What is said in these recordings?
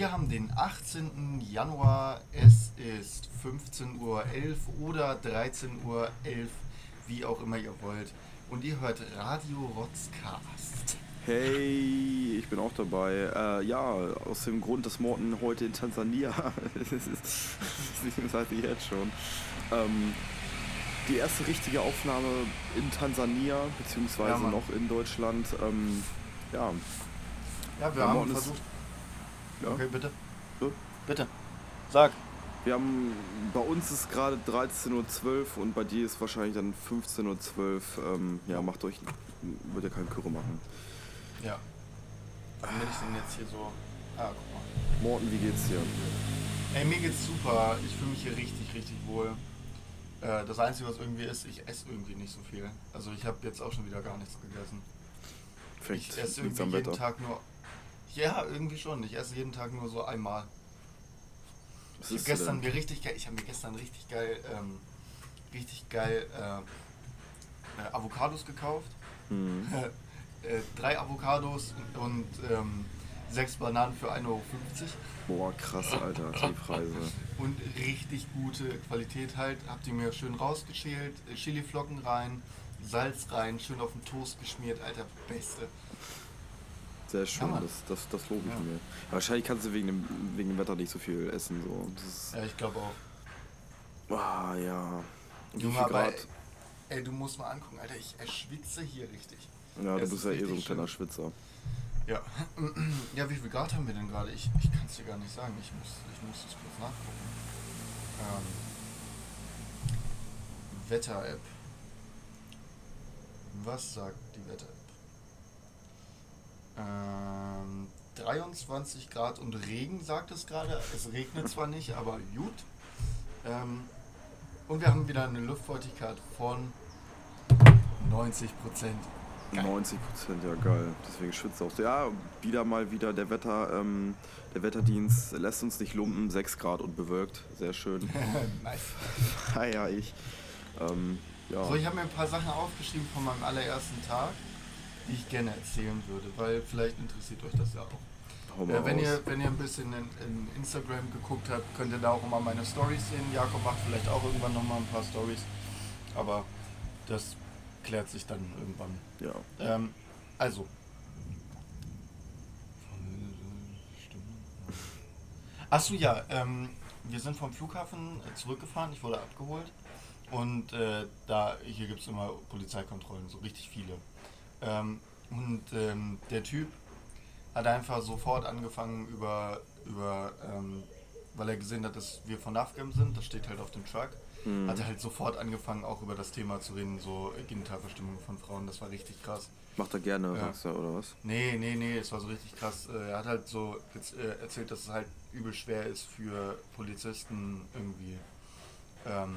Wir haben den 18. Januar. Es ist 15.11 Uhr oder 13.11 Uhr, wie auch immer ihr wollt. Und ihr hört Radio Rotzcast. Hey, ich bin auch dabei. Äh, ja, aus dem Grund, dass Morten heute in Tansania ist, beziehungsweise jetzt schon. Ähm, die erste richtige Aufnahme in Tansania, beziehungsweise Ja, noch in Deutschland. Ähm, ja, Ja, wir haben versucht. Ja. Okay, bitte. So. Bitte. Sag. Wir haben, bei uns ist gerade 13.12 Uhr und bei dir ist wahrscheinlich dann 15.12 Uhr. Ähm, ja, macht euch, wird ihr keinen Kürre machen. Ja. Warum bin ich denn jetzt hier so. Ah, guck mal. Morten, wie geht's dir? Ey, mir geht's super. Ich fühle mich hier richtig, richtig wohl. Äh, das Einzige, was irgendwie ist, ich esse irgendwie nicht so viel. Also ich habe jetzt auch schon wieder gar nichts gegessen. Vielleicht ich esse irgendwie jeden Wetter. Tag nur. Ja, irgendwie schon. Ich esse jeden Tag nur so einmal. Was Ich habe gestern mir richtig geil, ich habe mir gestern richtig geil, ähm, richtig geil äh, äh, Avocados gekauft. Hm. äh, drei Avocados und, und ähm, sechs Bananen für 1,50 Euro. Boah, krass, Alter, die Preise. Und richtig gute Qualität halt. Habt ihr mir schön rausgeschält, äh, Chiliflocken rein, Salz rein, schön auf den Toast geschmiert, alter, beste. Sehr schön, Mann. das, das, das lobe ich Ja. mir. Wahrscheinlich kannst du wegen dem, wegen dem Wetter nicht so viel essen. So. Das Ja, ich glaube auch. ah, ja. Wie Junge, viel aber Grad? ey, du musst mal angucken, alter, ich erschwitze hier richtig. Ja, du es bist ist ja eh so ein kleiner. Schwitzer. Ja. ja, wie viel Grad haben wir denn gerade? Ich, ich kann es dir gar nicht sagen. Ich muss, ich muss das kurz nachgucken. Ähm, Wetter-App. Was sagt die Wetter-App? Ähm, 23 Grad und Regen sagt es gerade. Es regnet zwar nicht, aber gut. Ähm, und wir haben wieder eine Luftfeuchtigkeit von 90 Prozent. Geil. 90 Prozent, ja geil. Deswegen schwitzt auch. so. Ja, wieder mal wieder der Wetter, ähm, der Wetterdienst lässt uns nicht lumpen. 6 Grad und bewölkt. Sehr schön. nice. Feier ich. Ähm, ja. So, ich habe mir ein paar Sachen aufgeschrieben von meinem allerersten Tag, die ich gerne erzählen würde, weil vielleicht interessiert euch das ja auch. Äh, wenn, ihr, wenn ihr ein bisschen in, in Instagram geguckt habt, könnt ihr da auch immer meine Stories sehen. Jakob macht vielleicht auch irgendwann nochmal ein paar Stories, aber das klärt sich dann irgendwann. Ja. Ähm, also. Achso, ja, ähm, wir sind vom Flughafen zurückgefahren, ich wurde abgeholt und äh, da, hier gibt es immer Polizeikontrollen, so richtig viele. Ähm, und ähm, der Typ hat einfach sofort angefangen über, über ähm, weil er gesehen hat, dass wir von NAFGAM sind, das steht halt auf dem Truck, Mhm. hat er halt sofort angefangen, auch über das Thema zu reden, so Genitalverstimmung von Frauen, das war richtig krass. Macht er gerne, Ja. du, oder was? Nee, nee, nee, es war so richtig krass. Äh, Er hat halt so äh, erzählt, dass es halt übel schwer ist für Polizisten irgendwie ähm,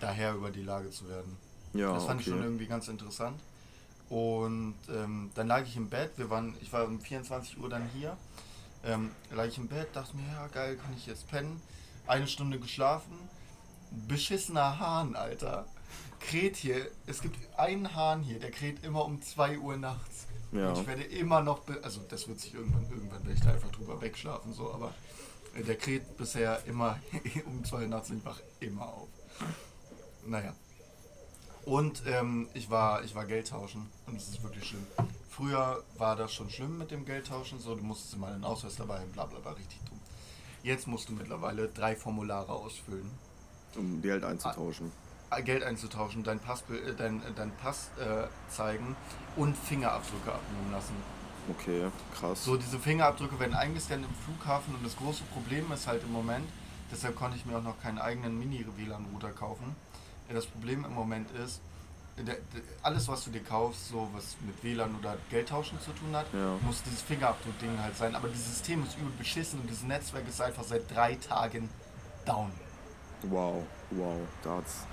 daher über die Lage zu werden. Ja, das fand okay. ich schon irgendwie ganz interessant. Und ähm, dann lag ich im Bett, wir waren, ich war um 24 Uhr dann hier, ähm, lag ich im Bett, dachte mir, ja geil, kann ich jetzt pennen. Eine Stunde geschlafen, beschissener Hahn, Alter. Kräht hier, es gibt einen Hahn hier, der kräht immer um 2 Uhr nachts. Ja. Und ich werde immer noch, also das wird sich irgendwann, irgendwann werde ich da einfach drüber wegschlafen, so, aber äh, der kräht bisher immer um 2 Uhr nachts und ich wach immer auf. Naja. Und ähm, ich, war, ich war Geld tauschen und es ist wirklich schlimm. Früher war das schon schlimm mit dem Geldtauschen, so du musstest immer einen Ausweis dabei haben, bla bla bla, richtig dumm. Jetzt musst du mittlerweile drei Formulare ausfüllen. Um Geld einzutauschen. äh, Geld einzutauschen, dein Pass, äh, dein, äh, dein Pass äh, zeigen und Fingerabdrücke abnehmen lassen. Okay, krass. So, diese Fingerabdrücke werden eingescannt im Flughafen und das große Problem ist halt im Moment, deshalb konnte ich mir auch noch keinen eigenen Mini-WLAN-Router kaufen. Das Problem im Moment ist, alles was du dir kaufst, so was mit WLAN oder Geldtauschen zu tun hat, Ja. muss dieses Fingerabdruck-Ding halt sein. Aber dieses System ist übel beschissen und dieses Netzwerk ist einfach seit drei Tagen down. Wow, wow, da hat's.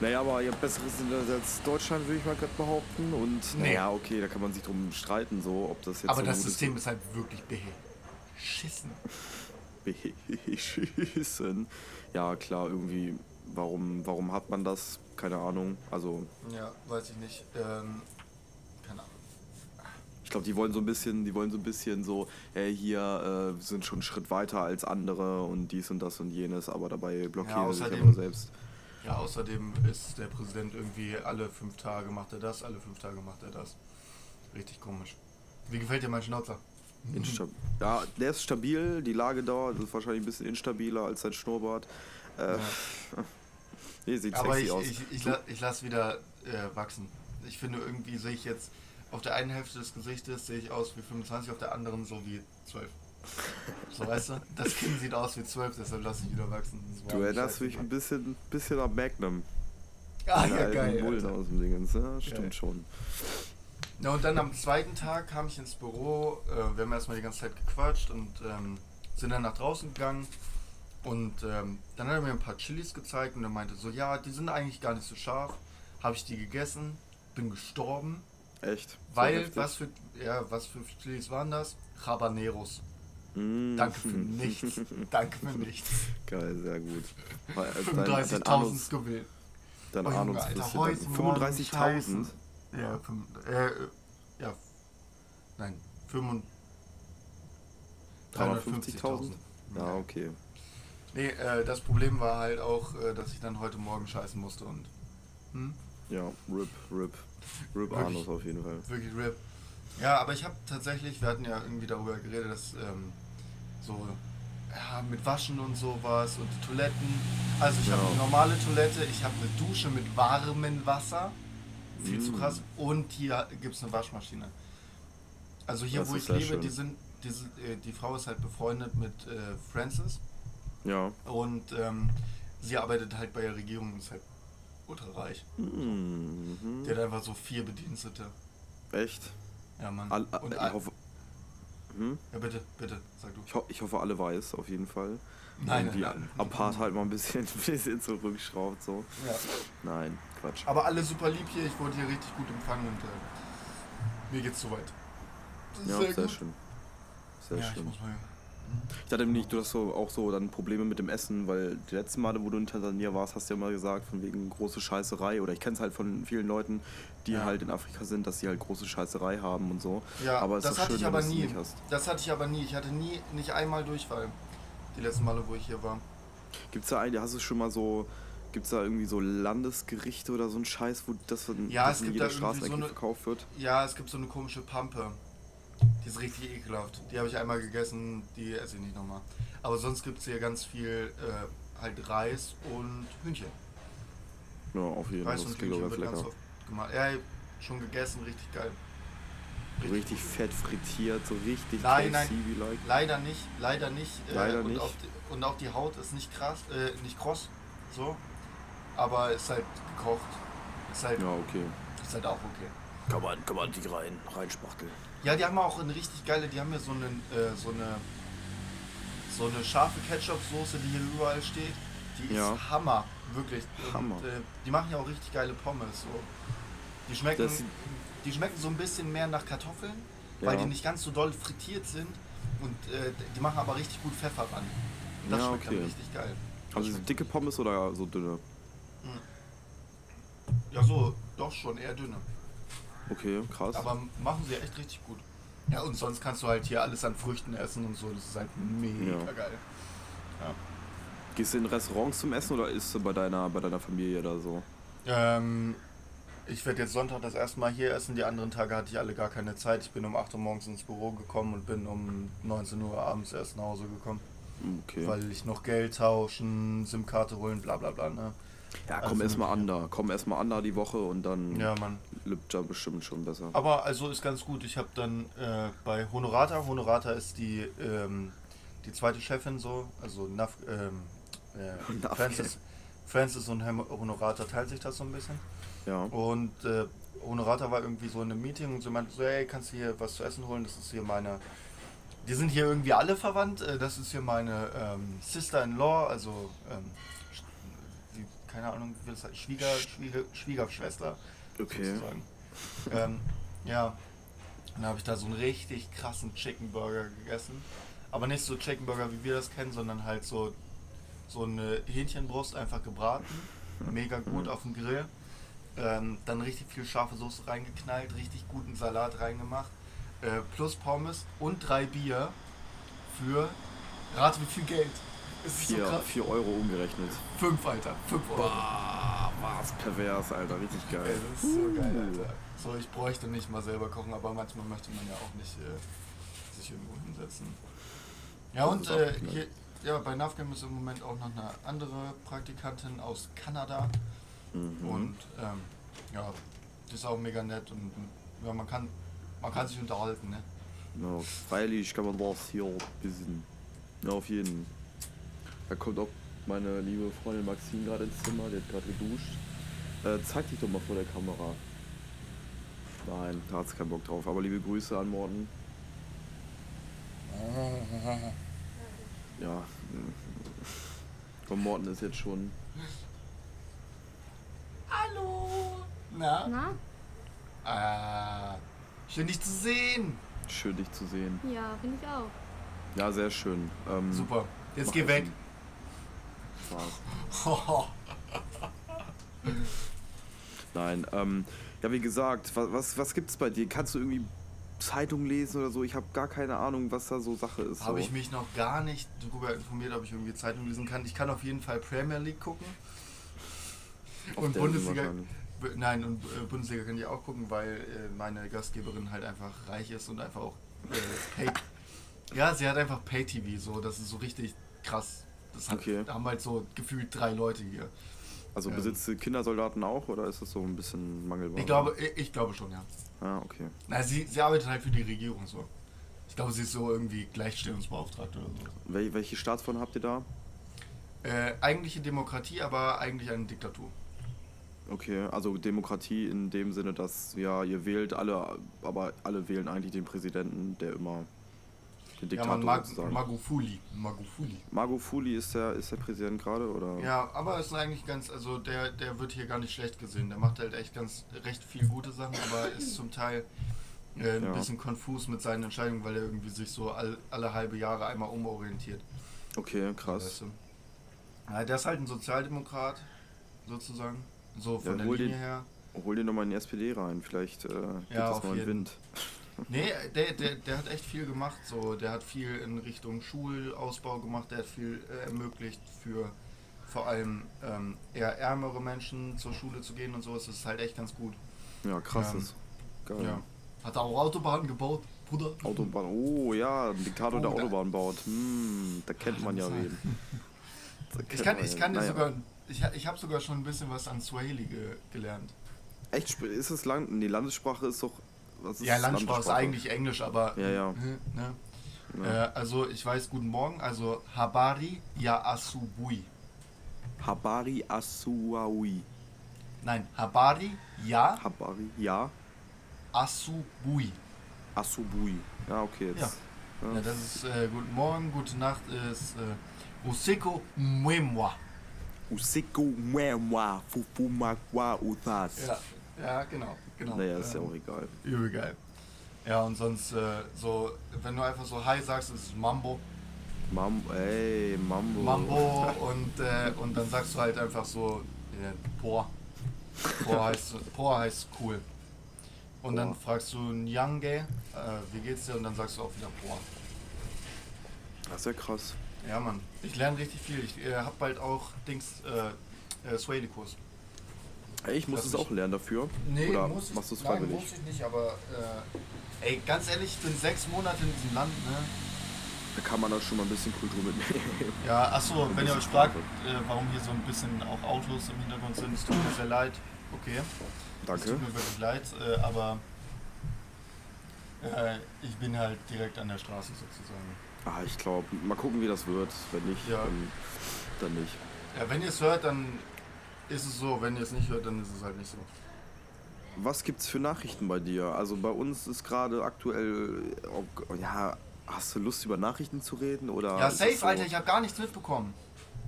Naja, aber ihr habt besseres Internet als Deutschland, würde ich mal gerade behaupten. Und Nee. naja, okay, da kann man sich drum streiten, so, ob das jetzt Aber so das System ist halt wirklich beschissen. beschissen. Ja, klar, irgendwie, warum, warum hat man das? Keine Ahnung. Also, Ja, weiß ich nicht. Ähm, keine Ahnung. Ich glaube, die wollen so ein bisschen, die wollen so ein bisschen so, hey, hier äh, wir sind schon einen Schritt weiter als andere und dies und das und jenes, aber dabei blockieren Ja, sie sich außerdem- immer selbst. Ja, außerdem ist der Präsident irgendwie alle fünf Tage macht er das, alle fünf Tage macht er das. Richtig komisch. Wie gefällt dir mein Schnauzer? Instab ja, der ist stabil, die Lage dort ist wahrscheinlich ein bisschen instabiler als sein Schnurrbart. Äh, Ja. nee, sieht Aber sexy ich, aus. ich, ich, la- ich lasse wieder äh, wachsen. Ich finde irgendwie sehe ich jetzt auf der einen Hälfte des Gesichtes sehe ich aus wie 25, auf der anderen so wie 12. So weißt du? Das Kinn sieht aus wie 12, deshalb lasse ich wieder wachsen. Du erinnerst mich ein bisschen, bisschen an Magnum. Ah ja, geil. Bullen Alter. aus dem Dingens. Ja, stimmt Geil. schon. Ja, und dann am zweiten Tag kam ich ins Büro. Äh, wir haben erstmal die ganze Zeit gequatscht und ähm, sind dann nach draußen gegangen. Und ähm, dann hat er mir ein paar Chilis gezeigt und er meinte so, ja, die sind eigentlich gar nicht so scharf. Habe ich die gegessen, bin gestorben. Echt? So Weil, heftig? was für, ja, was für Chilis waren das? Habaneros. Mm. Danke für nichts. Danke für nichts. Geil, sehr gut. Weil, äh, dein- dein 35.000 Anus- Scoville. Dein Oh, Junge, heute Morgen 35.000? scheißen. Ja, fünf, äh, äh, ja, nein, 5 350.000? Ja, Ja. okay. Nee, äh, das Problem war halt auch, äh, dass ich dann heute Morgen scheißen musste und hm, Ja, RIP, RIP. RIP? Anus auf jeden Fall. wirklich RIP. Ja, aber ich habe tatsächlich, wir hatten ja irgendwie darüber geredet, dass ähm, so ja, mit Waschen und sowas und die Toiletten. Also ich habe Ja. eine normale Toilette, ich habe eine Dusche mit warmem Wasser, viel zu Mm. krass, und hier gibt es eine Waschmaschine. Also hier, Das wo ich lebe, schön. die sind, die, sind, äh, die Frau ist halt befreundet mit äh, Francis. Ja. Und ähm, sie arbeitet halt bei der Regierung und ist halt ultra reich. Mhm. Die hat einfach so vier Bedienstete. Echt? Ja, Mann. All, und ich, hoffe, hm? ja, bitte, bitte, sag du. ich, ho ich hoffe, alle weiß, auf jeden Fall. Nein, Und die nein, nein. Apart halt mal ein bisschen, ein bisschen zurückschraubt, so. Ja. Nein, Quatsch. Aber alle super lieb hier, ich wurde hier richtig gut empfangen und äh, mir geht's soweit. Ja, sehr, gut. schön. Sehr ja, ich schön. muss mal. Ich dachte nicht, du hast so auch so dann Probleme mit dem Essen, weil die letzten Male, wo du in Tansania warst, hast du ja mal gesagt, von wegen große Scheißerei. Oder ich kenne es halt von vielen Leuten, die Ja. halt in Afrika sind, dass sie halt große Scheißerei haben und so. Ja, aber es das ist hatte schön, ich aber es nie. Das hatte ich aber nie. Ich hatte nie, nicht einmal Durchfall. Die letzten Male, wo ich hier war. Gibt's da eine, hast du schon mal so, gibt's da irgendwie so Landesgerichte oder so ein Scheiß, wo das, Ja, das es in gibt jeder Straßenecke so eine- verkauft wird? Ja, es gibt so eine komische Pampe. Die ist richtig ekelhaft. Die habe ich einmal gegessen, die esse ich nicht nochmal. Aber sonst gibt es hier ganz viel äh, halt Reis und Hühnchen. Ja, auf jeden Fall. Reis Das und auch Hühnchen ganz wird ganz lecker. oft gemacht. Ja, schon gegessen, richtig geil. So richtig fett frittiert, so richtig Nein, nein. KFC-like. Leider nicht, leider nicht. äh, Leider und nicht. Auch die, und auch die Haut ist nicht krass, äh, nicht kross, so. Aber ist halt gekocht. Ist halt, Ja, okay. ist halt auch okay. Kann man, kann man die rein, reinspachteln. Ja, die haben auch eine richtig geile, die haben ja so eine, äh, so eine, so eine scharfe Ketchup-Soße, die hier überall steht. Die ist Ja. Hammer, wirklich. Hammer. Und, äh, die machen ja auch richtig geile Pommes. So. Die schmecken, Das- die schmecken so ein bisschen mehr nach Kartoffeln, weil Ja. die nicht ganz so doll frittiert sind. Und äh, die machen aber richtig gut Pfeffer ran. Und das Ja, schmeckt okay. dann richtig geil. Das Also dicke Pommes oder so dünne? ja, so, doch schon, eher dünne. Okay, krass. Aber machen sie echt richtig gut. Ja, und sonst kannst du halt hier alles an Früchten essen und so. Das ist halt mega Ja. geil. Ja. Gehst du in Restaurants zum Essen oder isst du bei deiner, bei deiner Familie oder so? Ähm, ich werde jetzt Sonntag das erste Mal hier essen. Die anderen Tage hatte ich alle gar keine Zeit. Ich bin um 8 Uhr morgens ins Büro gekommen und bin um 19 Uhr abends erst nach Hause gekommen. Okay. Weil ich noch Geld tauschen, SIM-Karte holen, bla bla bla. Ne? Ja, komm also erstmal an da. Komm erstmal an da die Woche und dann Ja, Mann. lippt ja bestimmt schon besser. Aber also ist ganz gut. Ich habe dann äh, bei Honorata, Honorata ist die, ähm, die zweite Chefin so, also Naf, ähm, äh, Francis, Francis und Honorata teilt sich das so ein bisschen. Ja. Und äh, Honorata war irgendwie so in einem Meeting und sie meinte so, hey, kannst du hier was zu essen holen? Das ist hier meine. Die sind hier irgendwie alle verwandt. Äh, das ist hier meine ähm, Sister-in-Law, also ähm, keine Ahnung, wie das heißt, Schwieger, Schwieger, Schwiegerschwester. Okay. Sozusagen. ähm, ja, dann habe ich da so einen richtig krassen Chicken Burger gegessen. Aber nicht so Chicken Burger, wie wir das kennen, sondern halt so, so eine Hähnchenbrust einfach gebraten. Mega gut auf dem Grill. Ähm, dann richtig viel scharfe Soße reingeknallt, richtig guten Salat reingemacht. äh, plus Pommes und drei Bier für, rate wie viel Geld? Es ist so 4 krass. Euro umgerechnet. Fünf, Alter. Fünf Euro. Boah, was pervers, Alter. Richtig Ey, geil. das ist so geil, Alter. So, ich bräuchte nicht mal selber kochen, aber manchmal möchte man ja auch nicht äh, sich irgendwo hinsetzen. Ja, Das und äh, hier, ja, bei NAVGAM ist im Moment auch noch eine andere Praktikantin aus Kanada. Mhm. Und ähm, ja, die ist auch mega nett und ja, man kann, man kann sich unterhalten, ne? Ja, freilich kann man das hier ein bisschen. Ja, auf jeden. Da kommt auch meine liebe Freundin Maxine gerade ins Zimmer, die hat gerade geduscht. Äh, zeig dich doch mal vor der Kamera. Nein, da hat sie keinen Bock drauf. Aber liebe Grüße an Morten. Ja. Von Morten ist jetzt schon. Hallo! Na? Na? Ah, schön dich zu sehen! Schön, dich zu sehen. Ja, finde ich auch. Ja, sehr schön. Ähm, Super, jetzt geh weg. essen. Spaß. Nein, ähm, ja, wie gesagt, was, was, was gibt's bei dir? Kannst du irgendwie Zeitung lesen oder so? Ich habe gar keine Ahnung, was da so Sache ist. Habe so. ich mich noch gar nicht darüber informiert, ob ich irgendwie Zeitung lesen kann. Ich kann auf jeden Fall Premier League gucken. Auf Und Bundesliga. Nein, und äh, Bundesliga kann ich auch gucken, weil äh, meine Gastgeberin halt einfach reich ist und einfach auch äh, Pay. ja, sie hat einfach Pay-TV, so, das ist so richtig krass. Das Okay. haben halt so gefühlt drei Leute hier. Also ähm, besitzt du Kindersoldaten auch oder ist das so ein bisschen Mangelware? Ich glaube, ich, ich glaube schon, ja. Ah, okay. Na, sie, sie arbeitet halt für die Regierung so. Ich glaube, sie ist so irgendwie Gleichstellungsbeauftragte oder so. Wel welche Staatsform habt ihr da? Äh, eigentliche Demokratie, aber eigentlich eine Diktatur. Okay, also Demokratie in dem Sinne, dass ja, ihr wählt alle, aber alle wählen eigentlich den Präsidenten, der immer den Ja, Diktator man mag sozusagen. Magufuli. Magufuli. Magufuli ist der, ist der Präsident gerade oder? Ja, aber ist eigentlich ganz, also der, der wird hier gar nicht schlecht gesehen. Der macht halt echt ganz recht viel gute Sachen, aber ist zum Teil äh, ein Ja. bisschen konfus mit seinen Entscheidungen, weil er irgendwie sich so all, alle halbe Jahre einmal umorientiert. Okay, krass. Weißt du? Ja, der ist halt ein Sozialdemokrat, sozusagen. So von Ja, der hol Linie den- her. Hol dir nochmal in die SPD rein, vielleicht äh, gibt Ja, das mal einen. Wind. Nee, der, der, der hat echt viel gemacht. So, der hat viel in Richtung Schulausbau gemacht, der hat viel äh, ermöglicht für vor allem ähm, eher ärmere Menschen zur Schule zu gehen und so. Das ist halt echt ganz gut. Ja, krass Ähm, ist. Geil. Ja. Hat er auch Autobahnen gebaut, Bruder? Autobahn, oh ja, ein Diktator, der Oh, da- Autobahn baut. Hm, da kennt man ja wen. Ich kann, ich kann dir. Naja. sogar, ich, ich habe sogar schon ein bisschen was an Swahili ge gelernt. Echt, ist es lang? Die Landessprache ist doch. Was ist Ja, Landsprache ist eigentlich Englisch, aber. Ja, ja. äh, Ne? Ja. Äh, also, ich weiß, guten Morgen, also Habari ya Asubui. Habari Asuawi. Nein, Habari ya Habari, ja. Asubui. Asubui. Ja, okay, jetzt. Ja. Ja, das ist äh, guten Morgen, gute Nacht ist äh, Useko Mwemwa. Useko Mwemwa Fufumakwa Uthas. Ja, ja, genau, genau. Naja, ist ja Ähm, auch egal. Übel geil. Ja, und sonst äh, so, wenn du einfach so Hi sagst, ist es Mambo. Mam ey, Mambo. Mambo und, äh, und dann sagst du halt einfach so, äh, Por. Por heißt, Por heißt cool. Und dann Por. fragst du Nyange, äh, wie geht's dir? Und dann sagst du auch wieder Por. Das ist ja krass. Ja, Mann. Ich lerne richtig viel. Ich äh, hab bald auch Dings, äh, äh, Swahili-Kurs. Ey, ich muss es auch lernen dafür. Oder machst du es Nein, freiwillig? muss ich nicht, aber äh, ey, ganz ehrlich, ich bin sechs Monate in diesem Land, ne? Da kann man da schon mal ein bisschen Kultur mitnehmen. Ja, achso, wenn ihr euch fragt, äh, warum hier so ein bisschen auch Autos im Hintergrund sind, es tut mir sehr leid. Okay. Es Danke. tut mir wirklich leid, äh, aber äh, ich bin halt direkt an der Straße sozusagen. Ah, ich glaube, mal gucken, wie das wird. Wenn nicht, Ja. dann, dann nicht. Ja, wenn ihr es hört, dann ist es so. Wenn ihr es nicht hört, dann ist es halt nicht so. Was gibt's für Nachrichten bei dir? Also bei uns ist gerade aktuell, oh, ja, hast du Lust über Nachrichten zu reden oder? Ja, ist safe, so Alter, ich habe gar nichts mitbekommen.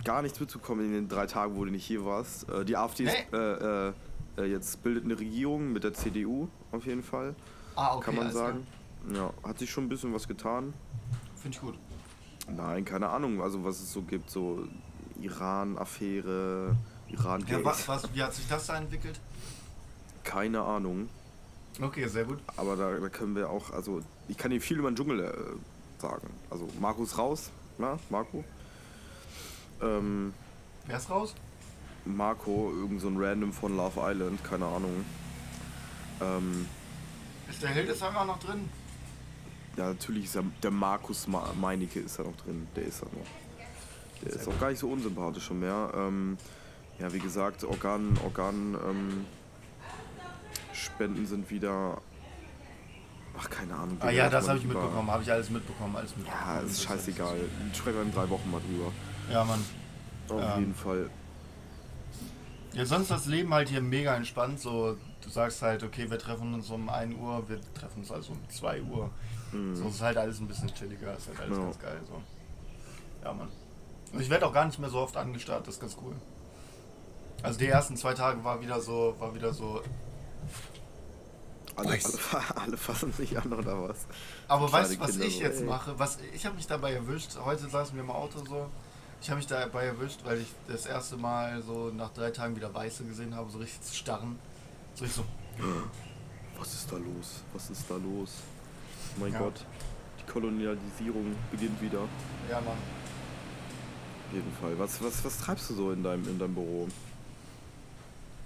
gar nichts mitbekommen in den drei Tagen, wo du nicht hier warst. Äh, die AfD ist, Nee. äh, äh, äh, jetzt bildet eine Regierung mit der CDU auf jeden Fall, Ah, okay. kann man sagen. Ja, hat sich schon ein bisschen was getan. Finde ich gut. Nein, keine Ahnung, also was es so gibt, so Iran-Affäre, iran Ja, was, was, wie hat sich das da entwickelt? keine Ahnung. Okay, sehr gut. Aber da, da können wir auch, also ich kann dir viel über den Dschungel äh, sagen. Also Markus raus, na, Marco. Ähm, Wer ist raus? Marco, irgend so ein Random von Love Island, keine Ahnung. Ähm, Ist der Hildesheimer noch drin? ja, natürlich ist ja der Markus Ma Meinecke ist da noch drin. Der ist da noch. Der ist auch gar nicht so unsympathisch schon mehr. Ähm, ja, wie gesagt, Organ, Organ, ähm, Spenden sind wieder. Ach, keine Ahnung. Ah ja, das habe ich mitbekommen, habe ich alles mitbekommen, alles mitbekommen. Ja, ist scheißegal. Sprechen wir in drei Wochen mal drüber. Ja, Mann. Auf Ja. jeden Fall. Ja, sonst das Leben halt hier mega entspannt. So, du sagst halt, okay, wir treffen uns um 1 Uhr, wir treffen uns also um 2 Uhr. Mhm. So ist halt alles ein bisschen chilliger, ist halt alles Ja. ganz geil. So. Ja, Mann. Und ich werde auch gar nicht mehr so oft angestarrt, das ist ganz cool. Also die ersten zwei Tage war wieder so, war wieder so. Alle, Nice. alle, alle fassen sich an oder was? Aber Kleine weißt du, was Kinder ich so, jetzt ey. mache? Was, ich habe mich dabei erwischt. Heute saßen wir im Auto so. Ich habe mich dabei erwischt, weil ich das erste Mal so nach drei Tagen wieder Weiße gesehen habe, so richtig zu starren. So ich so, Was ist da los? Was ist da los? Mein Ja. Gott. Die Kolonialisierung beginnt wieder. ja Mann. Auf jeden Fall. Was, was, was treibst du so in deinem, in deinem Büro?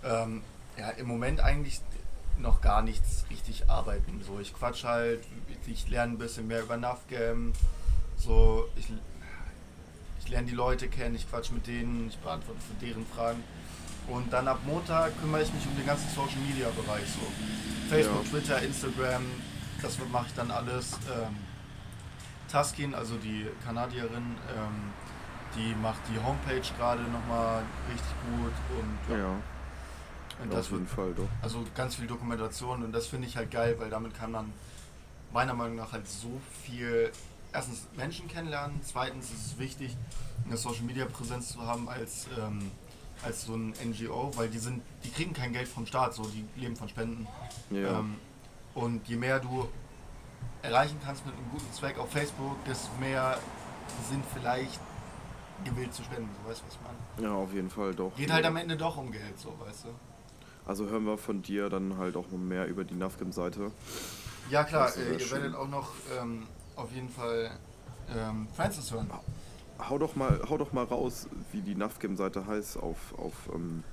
Ähm, ja, im Moment eigentlich noch gar nichts richtig arbeiten. So, ich quatsch halt, ich lerne ein bisschen mehr über NavGam. So, ich, ich lerne die Leute kennen, ich quatsch mit denen, ich beantworte für deren Fragen. Und dann ab Montag kümmere ich mich um den ganzen Social Media Bereich. So. Facebook, Ja. Twitter, Instagram, das mache ich dann alles. Ähm, Taskin, also die Kanadierin, ähm, die macht die Homepage gerade nochmal richtig gut und Ja, und auf das wird jeden Fall doch. also ganz viel Dokumentation und das finde ich halt geil, weil damit kann man meiner Meinung nach halt so viel erstens Menschen kennenlernen, zweitens ist es wichtig, eine Social Media Präsenz zu haben als, ähm, als so ein NGO, weil die sind, die kriegen kein Geld vom Staat, so die leben von Spenden. Ja. Ähm, und je mehr du erreichen kannst mit einem guten Zweck auf Facebook, desto mehr sind vielleicht gewillt zu spenden, so weißt du, was ich meine? ja, auf jeden Fall doch. Geht halt am Ende doch um Geld, so weißt du. Also hören wir von dir dann halt auch noch mehr über die Navgam-Seite. Ja klar, äh, ihr schön. werdet auch noch ähm, auf jeden Fall ähm, Francis hören. Hau doch mal, hau doch mal raus, wie die Navgam-Seite heißt auf, auf ähm,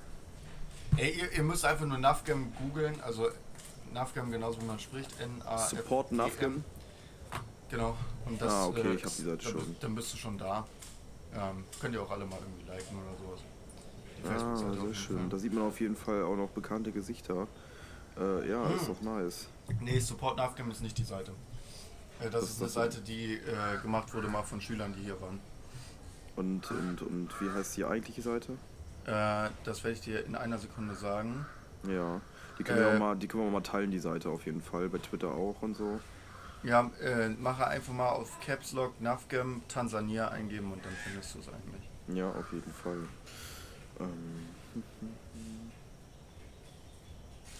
Ey, ihr, ihr müsst einfach nur Navgam googeln, also Navgam genauso wie man spricht, n a f Support Navgam. Genau. Und das, Ah, okay, äh, ich hab die Seite dann, schon. Dann bist du schon da. Ähm, könnt ihr auch alle mal irgendwie liken oder sowas. Ah, Facebook-Seite auf sehr schön. Fall. Da sieht man auf jeden Fall auch noch bekannte Gesichter. Äh, ja, ist doch nice. Nee, Support Navgam ist nicht die Seite. Äh, das, Das ist eine das- Seite, die äh, gemacht wurde mal von Schülern, die hier waren. Und, und, und wie heißt die eigentliche Seite? Äh, das werde ich dir in einer Sekunde sagen. Ja. Die können, wir Äh, auch mal, die können wir auch mal teilen, die Seite auf jeden Fall. Bei Twitter auch und so. Ja, äh, mache einfach mal auf Caps Lock Navgam Tansania eingeben und dann findest du es eigentlich. Ja, auf jeden Fall. Ähm,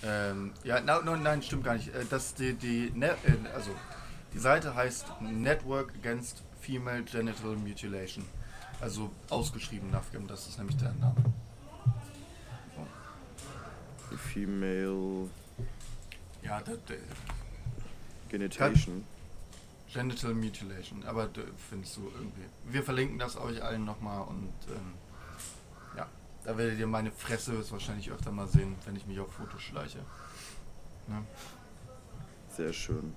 Ähm, ja, na, no, nein, stimmt gar nicht. Äh, Das die, die ne, äh, also die Seite heißt Network Against Female Genital Mutilation. Also ausgeschrieben Navgam, das ist nämlich der Name. Female Ja, das, Genitation. Genital Mutilation, aber findest du irgendwie. Wir verlinken das euch allen nochmal und ähm, da werdet ihr meine Fresse wahrscheinlich öfter mal sehen, wenn ich mich auf Fotos schleiche. Ne? Sehr schön.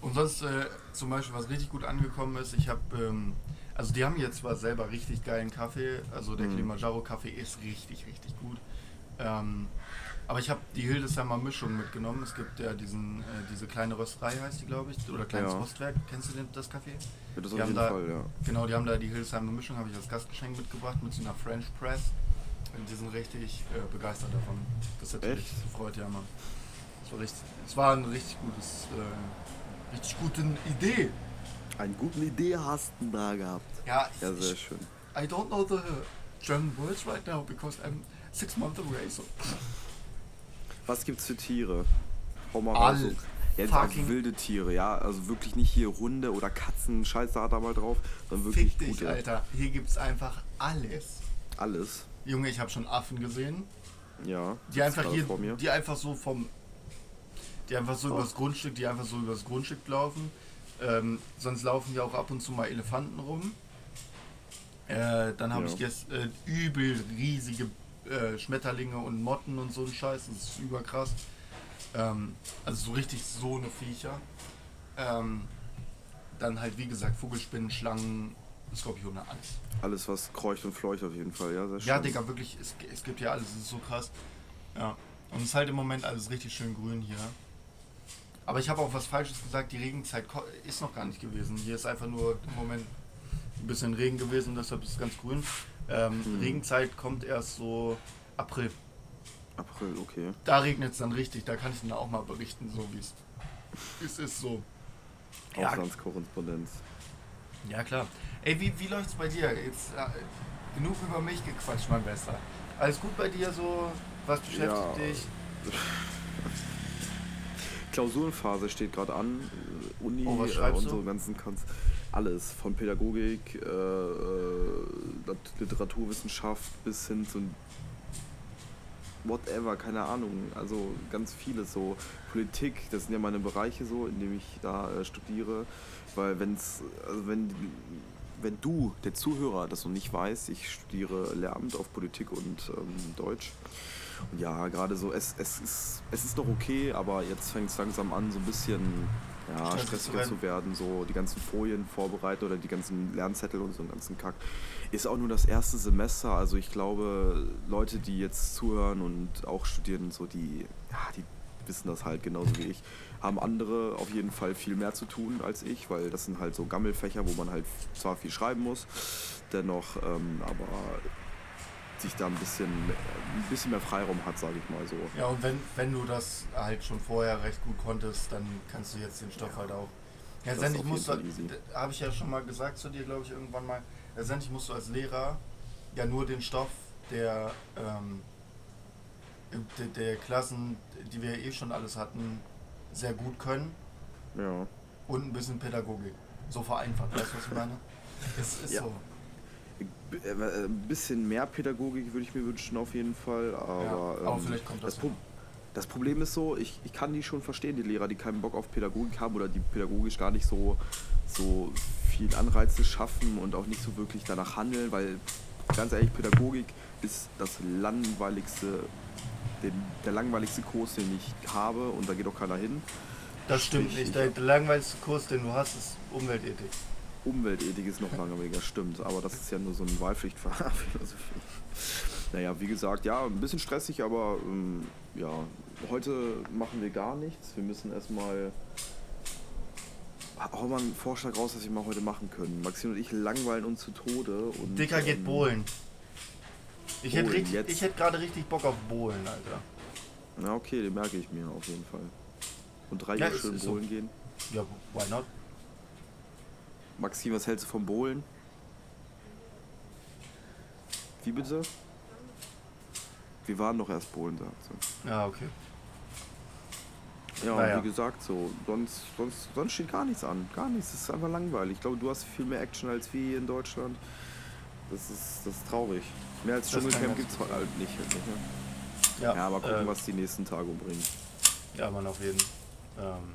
Und sonst äh, zum Beispiel, was richtig gut angekommen ist, ich habe, ähm, also die haben hier zwar selber richtig geilen Kaffee, also der Mhm. Kilimanjaro Kaffee ist richtig, richtig gut. Ähm, aber ich habe die Hildesheimer Mischung mitgenommen. Es gibt ja diesen, äh, diese kleine Rösterei heißt die, glaube ich, oder kleines Ja. Rostwerk. Kennst du den, das Kaffee? Ja, das Die auf jeden da- Fall, ja. Genau, die haben da die Hildesheimer Mischung, habe ich als Gastgeschenk mitgebracht mit so einer French Press. Und die sind richtig äh, begeistert davon. Das hat mich Echt? gefreut, ja, Mann. Es war, richtig, es war eine richtig gutes, äh, richtig gute Idee. Eine gute Idee hast du da gehabt. Ja, Ja, sehr ich, schön. I don't know the German words right now because I'm six months away. So. Was gibt's für Tiere? Hau mal raus. so. Jetzt also wilde Tiere, ja. Also wirklich nicht hier Hunde oder Katzen, Scheiße hat da mal drauf, sondern wirklich Fick dich, gute. Alter. Hier gibt's einfach alles. Alles. Junge, ich habe schon Affen gesehen, Ja. die einfach hier, die einfach so vom, die einfach so Oh. übers Grundstück, die einfach so übers Grundstück laufen. Ähm, sonst laufen ja auch ab und zu mal Elefanten rum. Äh, dann habe Ja. ich jetzt äh, übel riesige äh, Schmetterlinge und Motten und so ein Scheiß. Das ist überkrass. Ähm, also so richtig so eine Viecher. Ähm, dann halt wie gesagt Vogelspinnen, Schlangen, Skorpione, alles. Alles, was kreucht und fleucht auf jeden Fall, ja, sehr schön. Ja, Digga, wirklich, es, es gibt ja alles, es ist so krass. Ja. Und es ist halt im Moment alles richtig schön grün hier. Aber ich habe auch was Falsches gesagt, die Regenzeit ist noch gar nicht gewesen. Hier ist einfach nur im Moment ein bisschen Regen gewesen, deshalb ist es ganz grün. Ähm, Hm. Regenzeit kommt erst so April. April, okay. Da regnet es dann richtig, da kann ich dann auch mal berichten, so wie es es ist so. Ja, Auslandskorrespondenz. Ja klar. Ey, wie, wie läuft's bei dir? Jetzt äh, genug über mich gequatscht, mein Bester. Alles gut bei dir so? Was beschäftigt Ja. dich? Klausurenphase steht gerade an. äh, Uni Oh, äh, und so ganzen Kanz. Alles. Von Pädagogik, äh, äh, Lit- Literaturwissenschaft bis hin zu whatever, keine Ahnung. Also ganz vieles so. Politik, das sind ja meine Bereiche so, in denen ich da äh, studiere. Weil wenn's, also wenn wenn du, der Zuhörer, das noch nicht weißt, ich studiere Lehramt auf Politik und ähm, Deutsch. Und ja, gerade so, es, es, ist, es ist noch okay, aber jetzt fängt es langsam an, so ein bisschen ja, zu stressiger zu werden. So die ganzen Folien vorbereiten oder die ganzen Lernzettel und so einen ganzen Kack. Ist auch nur das erste Semester, also ich glaube, Leute, die jetzt zuhören und auch studieren, so die, ja, die wissen das halt genauso wie ich, haben andere auf jeden Fall viel mehr zu tun als ich, weil das sind halt so Gammelfächer, wo man halt zwar viel schreiben muss, dennoch ähm, aber sich da ein bisschen, ein bisschen mehr Freiraum hat, sage ich mal so. Ja, und wenn, wenn du das halt schon vorher recht gut konntest, dann kannst du jetzt den Stoff Ja. halt auch. Ja, letztendlich musst du, habe ich ja schon mal gesagt zu dir, glaube ich, irgendwann mal, letztendlich musst du als Lehrer ja nur den Stoff der, ähm, der, der Klassen, die wir eh schon alles hatten, sehr gut können Ja. und ein bisschen Pädagogik. So vereinfacht, weißt du, was ich meine? Es ist Ja. so. B- äh, Ein bisschen mehr Pädagogik würde ich mir wünschen, auf jeden Fall. Aber, ja, aber ähm, vielleicht kommt das. das, Pro das Problem ist so, ich, ich kann die schon verstehen, die Lehrer, die keinen Bock auf Pädagogik haben oder die pädagogisch gar nicht so, so viel Anreize schaffen und auch nicht so wirklich danach handeln, weil ganz ehrlich, Pädagogik ist das langweiligste, den, der langweiligste Kurs, den ich habe und da geht auch keiner hin. das stimmt ich- nicht. ich- Der, der langweiligste Kurs, den du hast, ist Umweltethik. Umweltethik ist noch langweiliger, stimmt, aber das ist ja nur so eine Wahlpflichtphilosophie. Naja, wie gesagt, ja, ein bisschen stressig, aber ähm, ja, heute machen wir gar nichts. Wir müssen erstmal. Hau mal einen Vorschlag raus, was wir mal heute machen können. Maxim und ich langweilen uns zu Tode. Und, Dicker geht ähm, Bohlen. Ich hätte, richtig, hätte gerade richtig Bock auf Bohlen, Alter. Na, okay, den merke ich mir auf jeden Fall. Und drei Ja, Uhr schön ist so. Bohlen gehen. Ja, why not? Maxim, was hältst du vom Bohlen? Wie bitte? Wir waren doch erst Bohlen, sagt sie. Ja, okay. Ja, Naja. wie gesagt, so, sonst, sonst, sonst steht gar nichts an. Gar nichts. Es ist einfach langweilig. Ich glaube, du hast viel mehr Action als wir hier in Deutschland. Das ist, das ist traurig. Mehr als Dschungelcamp gibt es halt nicht. Halt nicht ne? Ja, Ja, aber gucken, äh, was die nächsten Tage bringen. Ja, man, auf jeden. Ähm,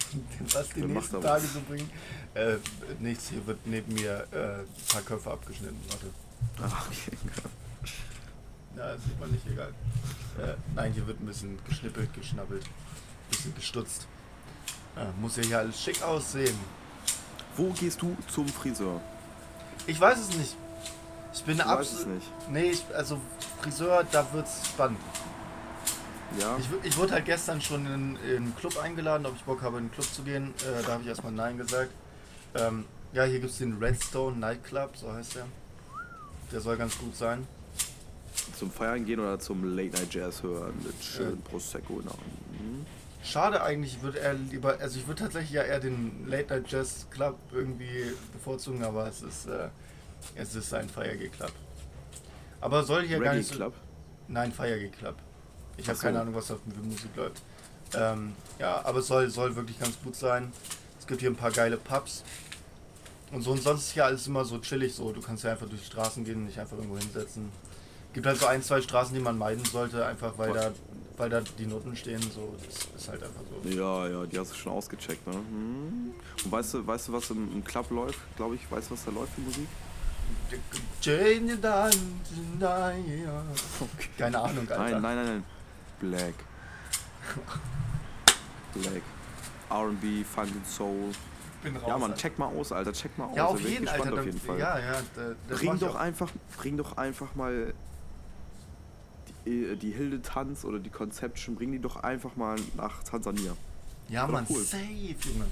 was die nächsten Tage so bringen. Äh, nichts, hier wird neben mir äh, ein paar Köpfe abgeschnitten. Warte. Ah, okay. Ja, das sieht man nicht, egal. Äh, nein, hier wird ein bisschen geschnippelt, geschnabbelt, ein bisschen gestutzt. Äh, muss ja hier alles schick aussehen. Wo gehst du zum Friseur? Ich weiß es nicht. Ich bin absolut. nicht. Nee, ich, also Friseur, da wird's spannend. Ja? Ich, ich wurde halt gestern schon in, in einen Club eingeladen, ob ich Bock habe, in den Club zu gehen. Äh, da habe ich erstmal Nein gesagt. Ähm, ja, hier gibt es den Redstone Nightclub, so heißt der. Der soll ganz gut sein. Zum Feiern gehen oder zum Late Night Jazz hören mit schön Äh. Prosecco Hand? Mhm. Schade eigentlich, ich würde lieber, also ich würde tatsächlich ja eher den Late Night Jazz Club irgendwie bevorzugen, aber es ist, äh, es ist ein Feiergeh Club. Aber soll hier gar Reggae nicht so, Club? Nein, Feiergeh Club. Ich habe keine Ahnung, was da für Musik läuft. Ähm, ja, aber es soll, soll wirklich ganz gut sein. Es gibt hier ein paar geile Pubs. Und so und sonst ist hier alles immer so chillig so. Du kannst ja einfach durch die Straßen gehen und nicht einfach irgendwo hinsetzen. Gibt halt so ein, zwei Straßen, die man meiden sollte, einfach weil da weil da die Noten stehen, so, das ist halt einfach so. Ja, ja, die hast du schon ausgecheckt, ne? Hm. Und weißt du, weißt du, was im, im Club läuft? Glaube ich, weißt du, was da läuft für Musik? Ja. Keine Ahnung, Alter. Nein, nein, nein, nein. Black. Black. R&B, Funk and Soul. Bin raus, Ja, man, Alter. check mal aus, Alter, check mal aus. Ja, auf jeden, gespannt Alter. auf jeden Fall. Ja, ja. da- Bring doch auch. einfach, bring doch einfach mal die, äh, die Hilde Tanz oder die Conception, bring die doch einfach mal nach Tansania. Ja, Mann, cool. safe, Junge.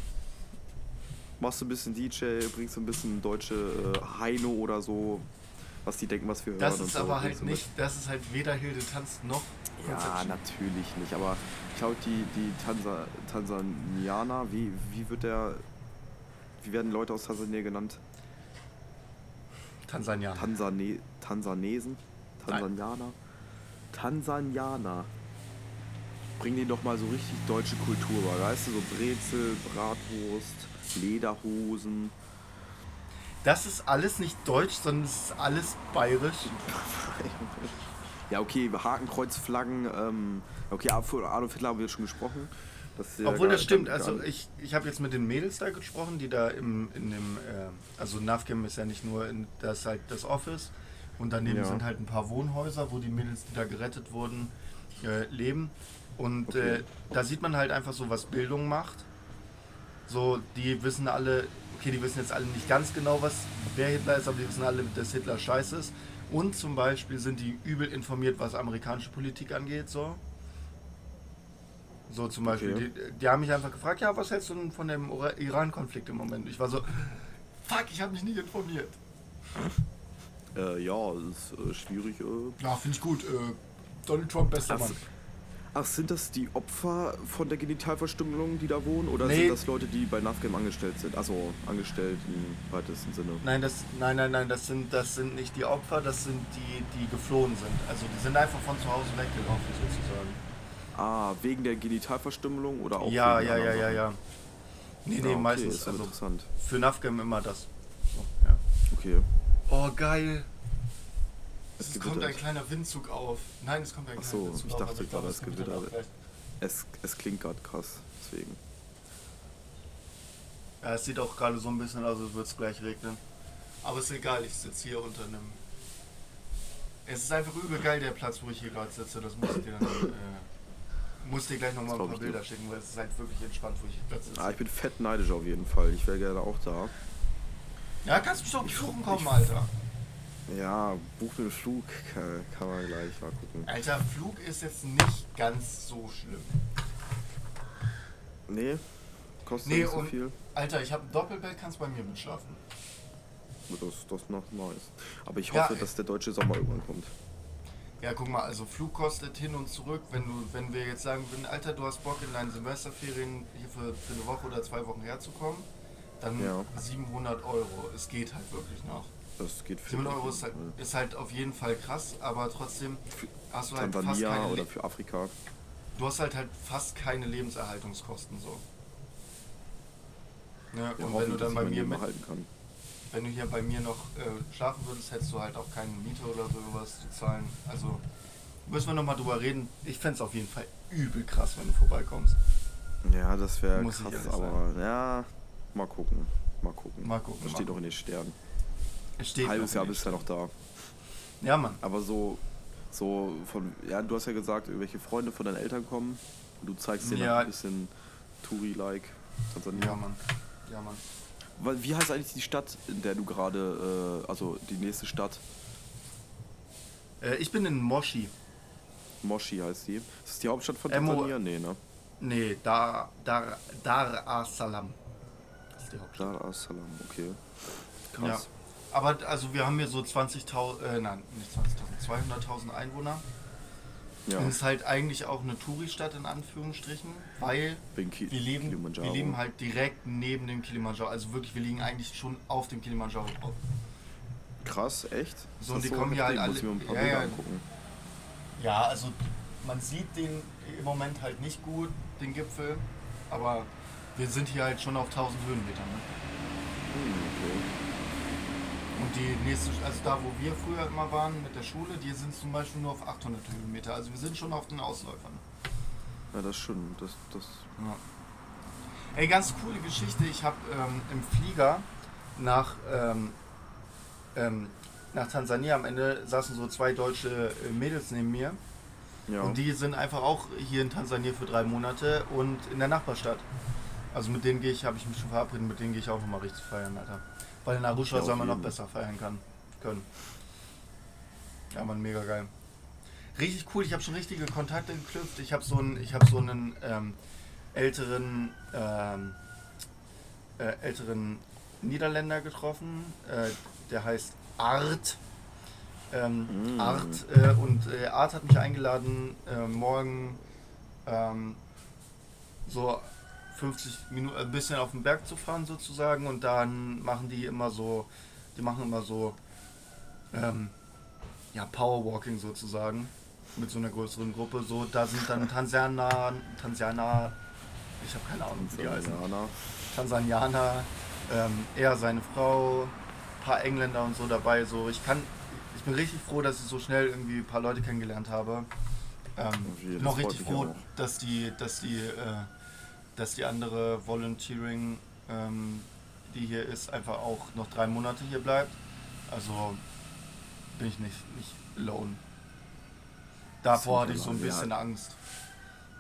Machst du ein bisschen DJ, bringst du ein bisschen deutsche äh, Heino oder so, was die denken, was wir Das hören. und ist so, aber bringst halt mit. nicht, das ist halt weder Hilde tanzt noch Ja, natürlich nicht, aber ich glaube, die, die Tansa, Tansanianer, wie, wie wird der, wie werden Leute aus Tansania genannt? Tansania. Tansane, Tansanesen? Nein. Tansanianer? Tansanianer. Bring denen doch mal so richtig deutsche Kultur bei, weißt du, so Brezel, Bratwurst, Lederhosen. Das ist alles nicht deutsch, sondern es ist alles bayerisch. Ja, okay, Hakenkreuzflaggen, ähm, okay, Adolf Hitler haben wir schon gesprochen. Das ja Obwohl das stimmt, also ich, ich habe jetzt mit den Mädels da gesprochen, die da im, in dem, äh, also Navgem ist ja nicht nur, in, das halt das Office und daneben Ja. sind halt ein paar Wohnhäuser, wo die Mädels, die da gerettet wurden, äh, leben. Und Okay. äh, da sieht man halt einfach so, was Bildung macht. So, die wissen alle, okay, die wissen jetzt alle nicht ganz genau, was wer Hitler ist, aber die wissen alle, dass Hitler scheiße ist. Und zum Beispiel sind die übel informiert, was amerikanische Politik angeht, so. So zum Beispiel, Okay. die, die haben mich einfach gefragt, ja, was hältst du denn von dem Iran-Konflikt im Moment? Ich war so, fuck, ich habe mich nicht informiert. Äh, ja, das ist äh, schwierig. Äh. Ja, finde ich gut. Äh, Donald Trump, bester Mann. Ach, sind das die Opfer von der Genitalverstümmelung, die da wohnen? Oder Nee. sind das Leute, die bei NAFGAM angestellt sind? Also angestellt im weitesten Sinne. Nein, das, nein, nein, nein, das sind, das sind nicht die Opfer, das sind die, die geflohen sind. Also die sind einfach von zu Hause weggelaufen sozusagen. Ah, wegen der Genitalverstümmelung oder auch Ja, ja, ja, ja, ja. Nee, Ja, nee, okay, meistens. ist Also interessant. für Nafgam immer das. So, ja. Okay. Oh, geil. Es Es kommt ein kleiner Windzug auf. Nein, es kommt ein kleiner so, Windzug ich auf. dachte aber gerade, glaube, es gewittert. gleich. Es, es klingt gerade krass, deswegen. Ja, es sieht auch gerade so ein bisschen aus, als würde es gleich regnen. Aber ist egal, ich sitze hier unter einem. Es ist einfach übel geil, der Platz, wo ich hier gerade sitze. Das muss ich dir dann. Äh, muss dir gleich nochmal ein paar ich dir. Bilder schicken, weil es ist halt wirklich entspannt, wo ich hier gerade sitze. Ah, ich bin fett neidisch auf jeden Fall. Ich wäre gerne auch da. ja, kannst du mich doch besuchen kommen, ich- Alter. Ja, buch einen Flug, kann, kann man gleich mal gucken. Alter, Flug ist jetzt nicht ganz so schlimm. Nee, kostet Nee, nicht so viel. Alter, ich habe ein Doppelbett, kannst bei mir mitschlafen. Das, das ist noch nice. Aber ich Ja, hoffe, ey. dass der deutsche Sommer irgendwann kommt. Ja, guck mal, also Flug kostet hin und zurück, wenn du, wenn wir jetzt sagen würden, Alter, du hast Bock in deinen Semesterferien hier für, für eine Woche oder zwei Wochen herzukommen, dann Ja. 700 Euro. Es geht halt wirklich noch. Das geht viel. 700 Euro ist halt, ist halt auf jeden Fall krass, aber trotzdem hast du halt fast Tansania keine, oder für Afrika. du hast halt halt fast keine Lebenserhaltungskosten so. Ja, Ja, und wenn du dann bei mir mit, wenn du hier bei mir noch äh, schlafen würdest, hättest du halt auch keine Miete oder sowas zu zahlen. Also müssen wir nochmal drüber reden. Ich fände es auf jeden Fall übel krass, wenn du vorbeikommst. Ja, das wäre krass, aber ja, mal gucken. Mal gucken. Mal gucken, Das mal steht doch in den Sternen. Steht Halbes Jahr bist du ja noch da. Ja, Mann. Aber so, so von, ja, du hast ja gesagt, irgendwelche Freunde von deinen Eltern kommen. Du zeigst denen Ja. ein bisschen Touri-like. Tansania. Ja, Mann. Ja, Mann. Weil- Wie heißt eigentlich die Stadt, in der du gerade, äh, also die nächste Stadt? Äh, ich bin in Moshi. Moshi heißt die. Ist das die Hauptstadt von Emo- Tansania? Nee, ne? Nee, Dar, Dar, Dar es Salaam. Das ist die Hauptstadt. Dar es Salaam, okay. Ja. Aber also wir haben hier so 20.000, äh, nein, nicht 20.000, 200.000 Einwohner. Ja, Und es ist halt eigentlich auch eine Touristadt in Anführungsstrichen, weil wir leben, wir leben halt direkt neben dem Kilimanjaro. Also wirklich, wir liegen eigentlich schon auf dem Kilimanjaro drauf. Krass, echt? So, und die das kommen hier halt alle- Muss ich mir ein paar Ja, Bilder ja. angucken. Ja, also man sieht den im Moment halt nicht gut, den Gipfel, aber wir sind hier halt schon auf 1000 Höhenmetern. Ne? Hm, okay. Und die nächste, also da wo wir früher immer waren mit der Schule, die sind zum Beispiel nur auf 800 Höhenmeter. Also wir sind schon auf den Ausläufern. Ja, das stimmt. Das, das Ja. Ey, ganz coole Geschichte. Ich habe ähm, im Flieger nach, ähm, ähm, nach Tansania am Ende saßen so zwei deutsche äh, Mädels neben mir. ja. Und die sind einfach auch hier in Tansania für drei Monate und in der Nachbarstadt. Also mit denen gehe ich, habe ich mich schon verabredet, mit denen gehe ich auch nochmal richtig feiern, Alter. Weil in Arusha soll man noch besser feiern kann, können. Ja, man, mega geil. Richtig cool, ich habe schon richtige Kontakte geknüpft. Ich habe so einen, ich habe so einen ähm, älteren, ähm, äh, älteren Niederländer getroffen. Äh, der heißt Art. Ähm, Mm. Art äh, und äh, Art hat mich eingeladen, äh, morgen ähm, so 50 Minuten, ein bisschen auf den Berg zu fahren sozusagen und dann machen die immer so, die machen immer so, ähm, ja, Powerwalking sozusagen mit so einer größeren Gruppe. So, da sind dann Tansanianer, Tansanianer, ich habe keine Ahnung, wie die heißen. Tansanianer. Ähm, er, seine Frau, ein paar Engländer und so dabei. So, ich kann, ich bin richtig froh, dass ich so schnell irgendwie ein paar Leute kennengelernt habe. Ähm, freut richtig froh, dass die, dass die, äh, dass die andere Volunteering, ähm, die hier ist, einfach auch noch drei Monate hier bleibt. Also bin ich nicht, nicht alone. Davor hatte ich so ein Ja. bisschen Angst.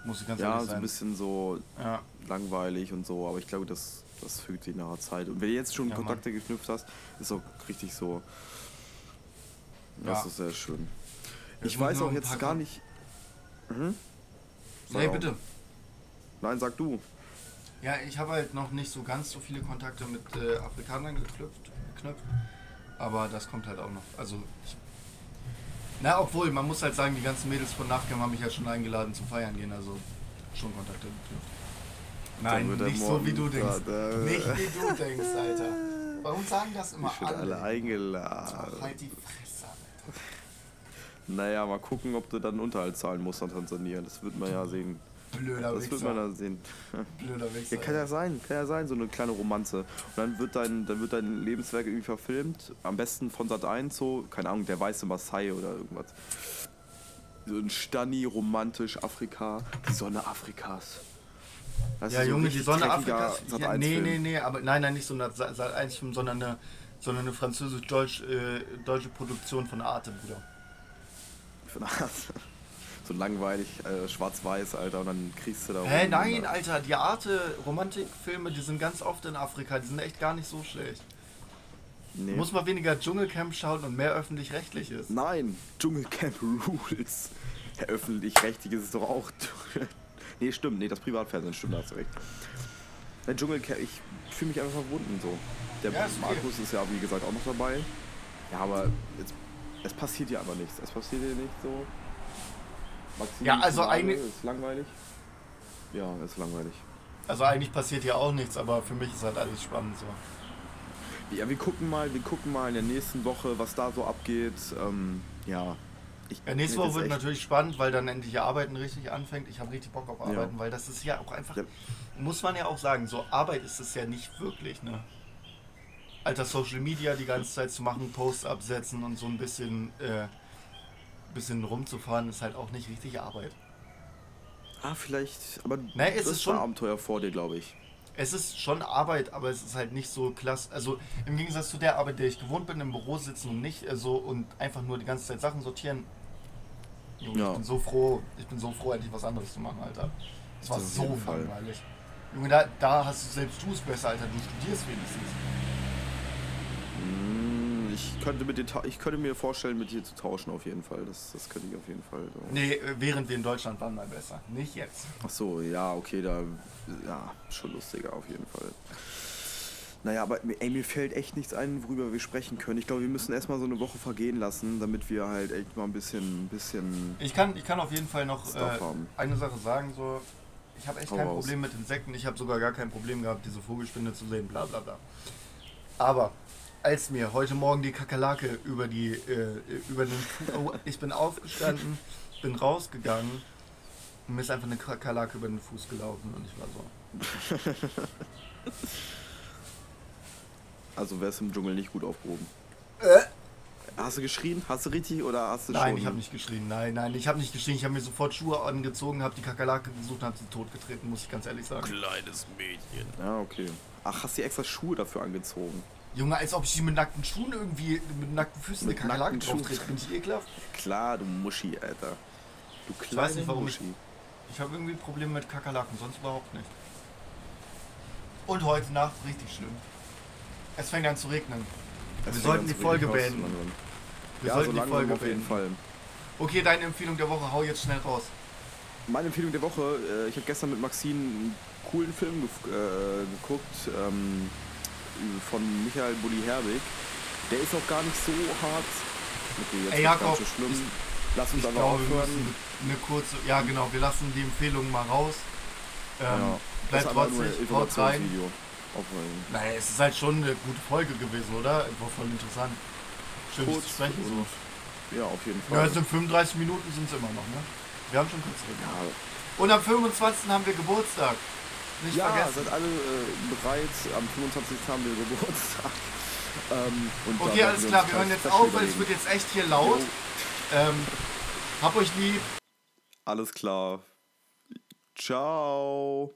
Muss ich ganz Ja, ehrlich so ein sein. bisschen so Ja. langweilig und so, aber ich glaube, das, das fügt sich nach der Zeit. Und wenn du jetzt schon Ja, Kontakte geknüpft hast, ist auch richtig so. Das Ja. ist sehr schön. Ich muss weiß auch jetzt gar nicht. Sag Nee, bitte. Nein, sag du. Ja, ich habe halt noch nicht so ganz so viele Kontakte mit äh, Afrikanern geknüpft, geknüpft. Aber das kommt halt auch noch. Also, ich, na, obwohl, man muss halt sagen, die ganzen Mädels von Nachgame haben mich ja schon eingeladen zum Feiern gehen, also schon Kontakte geknüpft. Nein, nicht so wie du denkst. grad, äh, Nicht wie du denkst, Alter. Warum sagen das immer Ich alle alle? eingeladen. Ach, halt die Fresse, Alter. Naja, mal gucken, ob du dann Unterhalt zahlen musst an Tansania. Das wird man ja sehen. Blöder Das wird man Wichser. dann sehen. Blöder Wichser. Ja, kann ja sein, kann ja sein, so eine kleine Romanze. Und dann wird dein, dann wird dein Lebenswerk irgendwie verfilmt. Am besten von Sat 1 so, keine Ahnung, der weiße Maasai oder irgendwas. So ein Stani, romantisch, Afrika. Die Sonne Afrikas. Weißt Ja, so Junge, die Sonne Afrikas. Ja, 1 nee, nee, nee, aber nein, nein, nicht so eine Sat 1 Film, sondern eine, sondern eine französisch-deutsche äh, deutsche Produktion von Arte, Bruder. Für eine Art. So langweilig, äh, schwarz-weiß, Alter, und dann kriegst du da Hä, rum, nein, Alter. Alter, die Arte-Romantikfilme, die sind ganz oft in Afrika, die sind echt gar nicht so schlecht. Nee. Du musst mal weniger Dschungelcamp schauen und mehr öffentlich-rechtliches. Nein, Dschungelcamp Rules. Der öffentlich-rechtliche ist es doch auch. nee, stimmt, nee, das Privatfernsehen stimmt, da hast du recht. Der Dschungelcamp, ich fühle mich einfach verbunden so. Der Ja, ist okay. Markus ist ja, wie gesagt, auch noch dabei. Ja, aber jetzt, es passiert ja aber nichts. Es passiert ja nicht so. Maxim Ja, also eigentlich- Ist langweilig. Ja, ist langweilig. Also eigentlich passiert hier auch nichts, aber für mich ist halt alles spannend so. Ja, wir gucken mal, wir gucken mal in der nächsten Woche, was da so abgeht. Ähm, ja. Ich, Ja, nächste Woche wird natürlich spannend, weil dann endlich Arbeiten richtig anfängt. Ich habe richtig Bock auf Arbeiten, weil das ist ja auch einfach, Ja. muss man ja auch sagen, so Arbeit ist es ja nicht wirklich, ne? Alter, Social Media die ganze Zeit zu machen, Posts absetzen und so ein bisschen, äh, bisschen rumzufahren, ist halt auch nicht richtig Arbeit. Ah, vielleicht, aber Nee, es das ist schon- ein Abenteuer vor dir, glaube ich. Es ist schon Arbeit, aber es ist halt nicht so klasse. Also im Gegensatz zu der Arbeit, der ich gewohnt bin, im Büro sitzen und nicht so und einfach nur die ganze Zeit Sachen sortieren. Junge, Ja. Ich bin so froh, ich bin so froh, endlich was anderes zu machen, Alter. Das war Auf so langweilig. Junge, da, da hast du selbst du es besser, Alter. Du studierst wenigstens. Ich könnte, mit ta- ich könnte mir vorstellen, mit dir zu tauschen, auf jeden Fall. Das, das könnte ich auf jeden Fall. So. Nee, äh, während wir in Deutschland waren, mal besser. Nicht jetzt. Ach so, ja, okay, da. Ja, schon lustiger, auf jeden Fall. Naja, aber ey, mir fällt echt nichts ein, worüber wir sprechen können. Ich glaube, wir müssen erstmal so eine Woche vergehen lassen, damit wir halt echt mal ein bisschen, ein bisschen Ich kann, ich kann auf jeden Fall noch äh, eine Sache sagen. So, ich habe echt Hau kein. Problem mit Insekten. Ich habe sogar gar kein Problem gehabt, diese Vogelspinne zu sehen. Bla bla bla. Aber als mir heute Morgen die Kakerlake über die äh, über den Fu- oh, ich bin aufgestanden, bin rausgegangen und mir ist einfach eine Kakerlake über den Fuß gelaufen und ich war so. Also wäre es im Dschungel nicht gut aufgehoben. Hast du geschrien? Hast du richtig oder hast du Nein, schon... ich habe nicht geschrien. Nein, nein, ich habe nicht geschrien. Ich habe mir sofort Schuhe angezogen, habe die Kakerlake gesucht und habe sie totgetreten, muss ich ganz ehrlich sagen. Kleines Mädchen. Ja, okay. Ach, hast du extra Schuhe dafür angezogen? Junge, als ob ich die mit nackten Schuhen irgendwie, mit nackten Füßen Mit eine Kakerlake drauf trete. Bin ich ekelhaft? Klar, du Muschi, Alter. Du weiß kleine nicht, warum ich- Muschi. Ich habe irgendwie Probleme mit Kakerlaken, sonst überhaupt nicht. Und heute Nacht richtig schlimm. Es fängt an zu regnen. Das Wir sollten die Folge beenden. Wir ja, sollten so die Folge auf jeden beenden. Fall. Okay, deine Empfehlung der Woche, hau jetzt schnell raus. Meine Empfehlung der Woche, äh, ich habe gestern mit Maxine einen coolen Film äh, geguckt ähm, von Michael Bulli Herbig. Der ist auch gar nicht so hart. Okay, jetzt Ey, Jakob, so schlimm. Lass uns Ich aber glaube, wir aufhören. müssen eine kurze, ja genau, wir lassen die Empfehlung mal raus. Ähm, Ja. Bleibt trotzig, haut rein. Naja, es ist halt schon eine gute Folge gewesen, oder? War voll interessant. Schön, zu sprechen. So. Ja, auf jeden Ja, Fall. es sind 35 Minuten sind es immer noch, ne? Wir haben schon kurz drin. Ja, Und am 25. haben wir Geburtstag. Nicht ja vergessen. seid alle äh, bereit. Am 25. haben wir Geburtstag. Ähm, Okay, alles klar, wir hören was jetzt auf, weil es wird jetzt echt hier laut. Ähm, hab euch lieb. alles klar. Ciao.